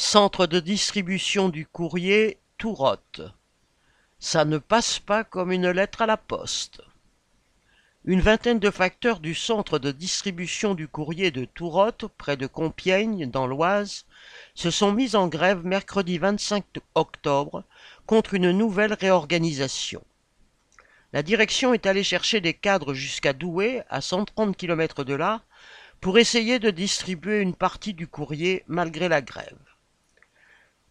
Centre de distribution du courrier Tourotte. Ça ne passe pas comme une lettre à la poste. Une vingtaine de facteurs du centre de distribution du courrier de Tourotte, près de Compiègne, dans l'Oise, se sont mis en grève mercredi 25 octobre contre une nouvelle réorganisation. La direction est allée chercher des cadres jusqu'à Douai, à 130 km de là, pour essayer de distribuer une partie du courrier malgré la grève.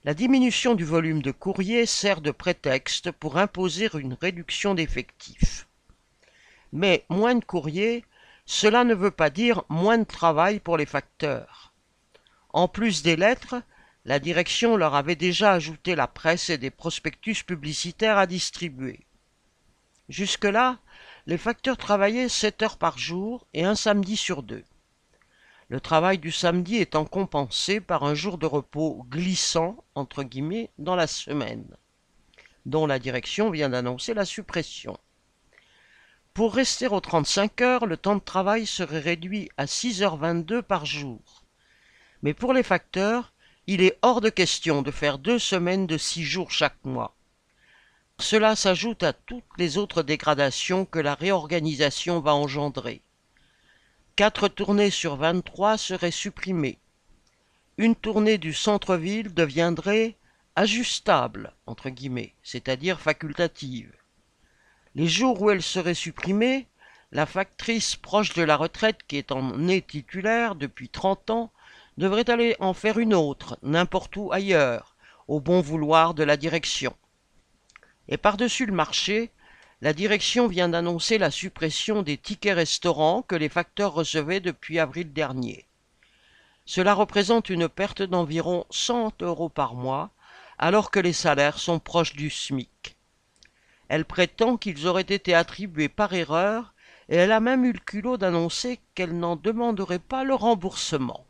La diminution du volume de courrier sert de prétexte pour imposer une réduction d'effectifs. Mais moins de courrier, cela ne veut pas dire moins de travail pour les facteurs. En plus des lettres, la direction leur avait déjà ajouté la presse et des prospectus publicitaires à distribuer. Jusque-là, les facteurs travaillaient sept heures par jour et un samedi sur deux le travail du samedi étant compensé par un jour de repos glissant, entre guillemets, dans la semaine, dont la direction vient d'annoncer la suppression. Pour rester aux 35 heures, le temps de travail serait réduit à 6h22 par jour. Mais pour les facteurs, il est hors de question de faire deux semaines de six jours chaque mois. Cela s'ajoute à toutes les autres dégradations que la réorganisation va engendrer. Quatre tournées sur 23 seraient supprimées. Une tournée du centre-ville deviendrait ajustable, entre guillemets, c'est-à-dire facultative. Les jours où elle serait supprimée, la factrice proche de la retraite qui est en nez titulaire depuis 30 ans devrait aller en faire une autre, n'importe où ailleurs, au bon vouloir de la direction. Et par-dessus le marché, la direction vient d'annoncer la suppression des tickets restaurants que les facteurs recevaient depuis avril dernier. Cela représente une perte d'environ 100 euros par mois, alors que les salaires sont proches du SMIC. Elle prétend qu'ils auraient été attribués par erreur et elle a même eu le culot d'annoncer qu'elle n'en demanderait pas le remboursement.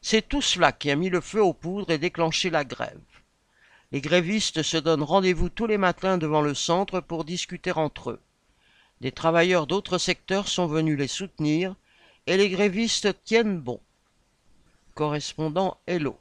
C'est tout cela qui a mis le feu aux poudres et déclenché la grève. Les grévistes se donnent rendez-vous tous les matins devant le centre pour discuter entre eux. Des travailleurs d'autres secteurs sont venus les soutenir et les grévistes tiennent bon. Correspondant Hello.